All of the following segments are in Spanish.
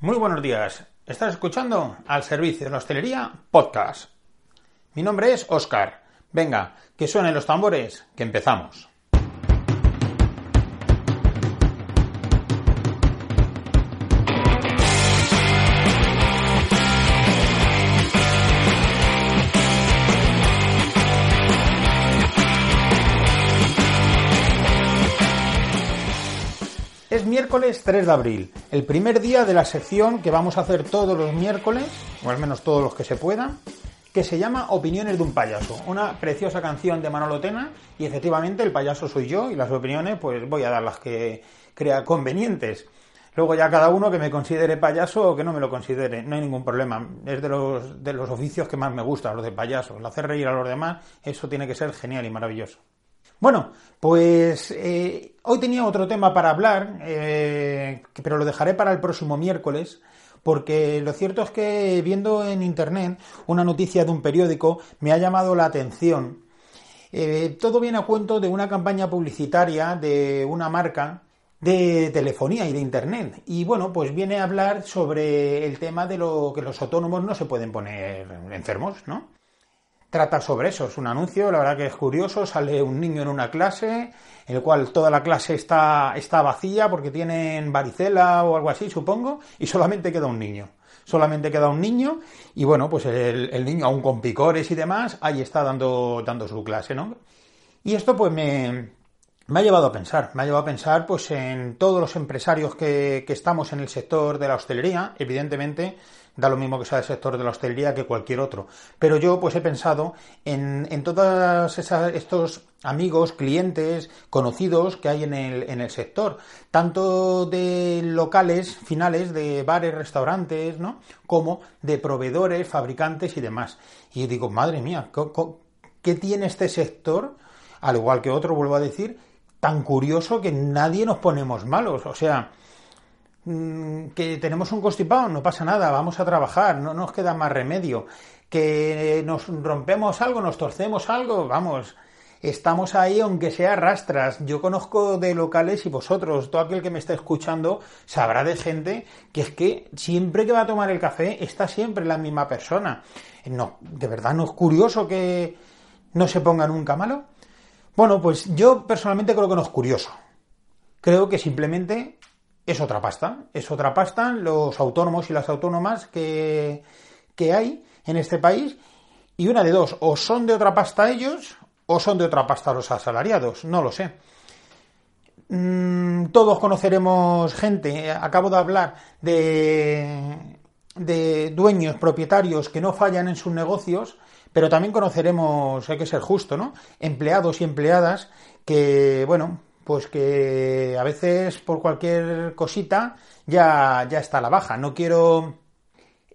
Muy buenos días. Estás escuchando al servicio de la hostelería podcast. Mi nombre es Oscar. Venga, que suenen los tambores, que empezamos. Miércoles 3 de abril, el primer día de la sección que vamos a hacer todos los miércoles, o al menos todos los que se puedan, que se llama Opiniones de un payaso, una preciosa canción de Manolo Tena y efectivamente el payaso soy yo y las opiniones pues voy a dar las que crea convenientes. Luego ya cada uno que me considere payaso o que no me lo considere, no hay ningún problema. Es de los, de los oficios que más me gustan, los de payaso. El hacer reír a los demás, eso tiene que ser genial y maravilloso. Bueno, pues eh, hoy tenía otro tema para hablar, eh, pero lo dejaré para el próximo miércoles, porque lo cierto es que viendo en Internet una noticia de un periódico me ha llamado la atención. Eh, todo viene a cuento de una campaña publicitaria de una marca de telefonía y de Internet. Y bueno, pues viene a hablar sobre el tema de lo que los autónomos no se pueden poner enfermos, ¿no? Trata sobre eso. Es un anuncio, la verdad que es curioso. Sale un niño en una clase, el cual toda la clase está, está vacía porque tienen varicela o algo así, supongo, y solamente queda un niño. Solamente queda un niño y bueno, pues el, el niño aún con picores y demás, ahí está dando, dando su clase, ¿no? Y esto pues me, me ha llevado a pensar, me ha llevado a pensar pues en todos los empresarios que, que estamos en el sector de la hostelería, evidentemente da lo mismo que sea el sector de la hostelería que cualquier otro. Pero yo pues he pensado en, en todos estos amigos, clientes, conocidos que hay en el, en el sector, tanto de locales finales, de bares, restaurantes, ¿no? Como de proveedores, fabricantes y demás. Y digo, madre mía, ¿qué tiene este sector? Al igual que otro, vuelvo a decir, tan curioso que nadie nos ponemos malos. O sea, Mm, que tenemos un constipado, no pasa nada, vamos a trabajar, no nos queda más remedio. Que nos rompemos algo, nos torcemos algo, vamos, estamos ahí aunque sea rastras. Yo conozco de locales y vosotros, todo aquel que me está escuchando, sabrá de gente que es que siempre que va a tomar el café está siempre la misma persona. No, de verdad no es curioso que no se ponga nunca malo. Bueno, pues yo personalmente creo que no es curioso. Creo que simplemente es otra pasta. Es otra pasta los autónomos y las autónomas que, que hay en este país. Y una de dos, o son de otra pasta ellos, o son de otra pasta los asalariados. No lo sé. Mm, todos conoceremos gente, acabo de hablar de, de dueños, propietarios que no fallan en sus negocios, pero también conoceremos, hay que ser justo, ¿no? Empleados y empleadas que, bueno, pues que a veces por cualquier cosita ya, ya está la baja. No quiero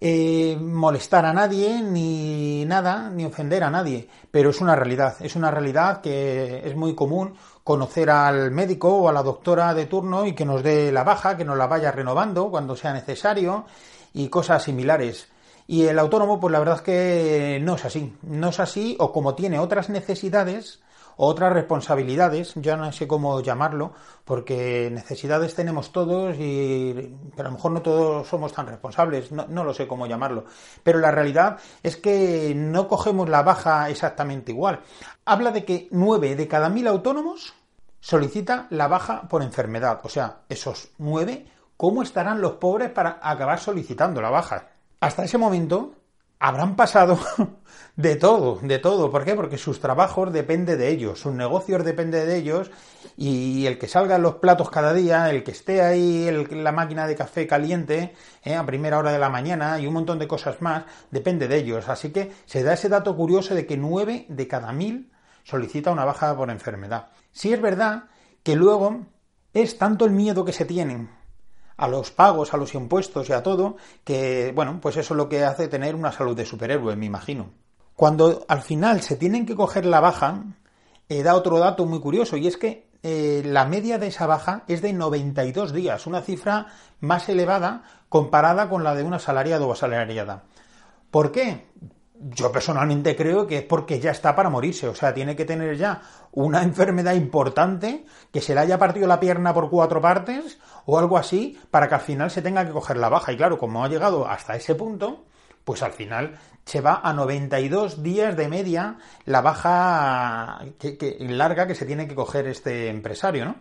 eh, molestar a nadie ni nada, ni ofender a nadie, pero es una realidad, es una realidad que es muy común conocer al médico o a la doctora de turno y que nos dé la baja, que nos la vaya renovando cuando sea necesario y cosas similares. Y el autónomo, pues la verdad es que no es así, no es así o como tiene otras necesidades, otras responsabilidades, yo no sé cómo llamarlo, porque necesidades tenemos todos y pero a lo mejor no todos somos tan responsables, no, no, lo sé cómo llamarlo. Pero la realidad es que no cogemos la baja exactamente igual. Habla de que nueve de cada mil autónomos solicita la baja por enfermedad. O sea, esos nueve, ¿cómo estarán los pobres para acabar solicitando la baja? Hasta ese momento, habrán pasado de todo, de todo. ¿Por qué? Porque sus trabajos dependen de ellos, sus negocios dependen de ellos y el que salgan los platos cada día, el que esté ahí la máquina de café caliente eh, a primera hora de la mañana y un montón de cosas más, depende de ellos. Así que se da ese dato curioso de que nueve de cada mil solicita una baja por enfermedad. Sí es verdad que luego es tanto el miedo que se tienen a los pagos, a los impuestos y a todo, que, bueno, pues eso es lo que hace tener una salud de superhéroe, me imagino. Cuando al final se tienen que coger la baja, eh, da otro dato muy curioso, y es que eh, la media de esa baja es de 92 días, una cifra más elevada comparada con la de una asalariado o asalariada. ¿Por qué? Yo personalmente creo que es porque ya está para morirse, o sea, tiene que tener ya una enfermedad importante, que se le haya partido la pierna por cuatro partes o algo así, para que al final se tenga que coger la baja. Y claro, como ha llegado hasta ese punto, pues al final se va a 92 días de media la baja larga que se tiene que coger este empresario, ¿no?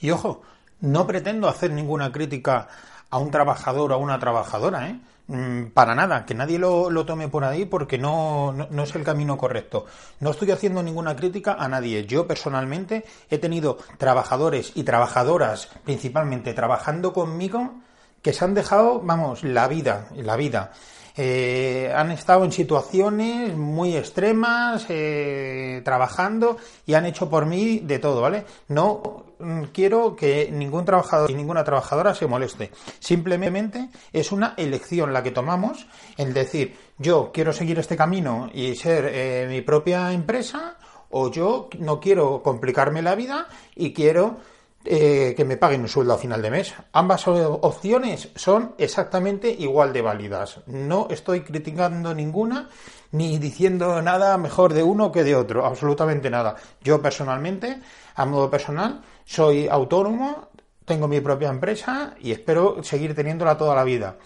Y ojo, no pretendo hacer ninguna crítica a un trabajador o a una trabajadora, ¿eh? Mm, para nada, que nadie lo, tome por ahí porque no, no, es el camino correcto. No estoy haciendo ninguna crítica a nadie. Yo personalmente he tenido trabajadores y trabajadoras, principalmente trabajando conmigo, que se han dejado, vamos, la vida, la vida. Eh, han estado en situaciones muy extremas, eh, trabajando y han hecho por mí de todo, ¿vale? No quiero que ningún trabajador y ninguna trabajadora se moleste. Simplemente es una elección la que tomamos, el decir, yo quiero seguir este camino y ser eh, mi propia empresa, o yo no quiero complicarme la vida y quiero eh, que me paguen un sueldo a final de mes. Ambas opciones son exactamente igual de válidas. No estoy criticando ninguna ni diciendo nada mejor de uno que de otro, absolutamente nada. Yo personalmente, a modo personal, soy autónomo, tengo mi propia empresa y espero seguir teniéndola toda la vida.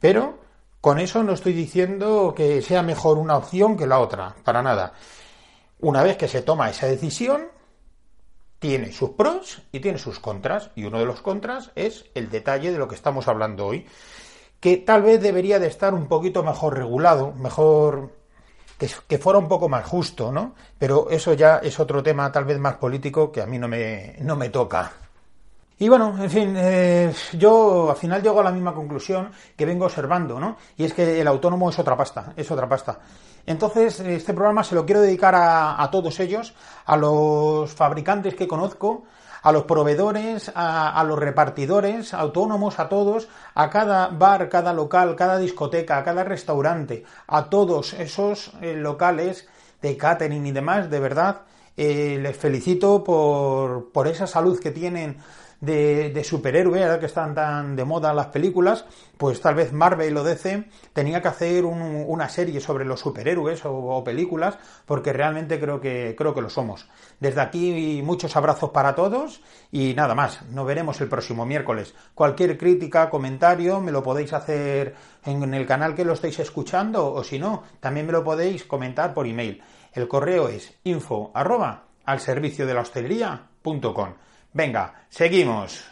Pero con eso no estoy diciendo que sea mejor una opción que la otra, para nada. Una vez que se toma esa decisión, tiene sus pros y tiene sus contras. Y uno de los contras es el detalle de lo que estamos hablando hoy, que tal vez debería de estar un poquito mejor regulado, mejor que, fuera un poco más justo, ¿no? Pero eso ya es otro tema tal vez más político que a mí no me, no me toca. Y bueno, en fin, eh, yo al final llego a la misma conclusión que vengo observando, ¿no? Y es que el autónomo es otra pasta, es otra pasta. Entonces, este programa se lo quiero dedicar a, todos ellos, a los fabricantes que conozco, a los proveedores, a, los repartidores, autónomos, a todos, a cada bar, cada local, cada discoteca, a cada restaurante, a todos esos eh, locales de catering y demás, de verdad, eh, les felicito por, por esa salud que tienen de, de superhéroe, ahora que están tan de moda las películas, pues tal vez Marvel o DC tenía que hacer una serie sobre los superhéroes o, películas, porque realmente creo que, creo que lo somos. Desde aquí muchos abrazos para todos y nada más, nos veremos el próximo miércoles. Cualquier crítica, comentario, me lo podéis hacer en el canal que lo estáis escuchando o si no, también me lo podéis comentar por email. El correo es info al servicio de la hostelería.com. Venga, seguimos.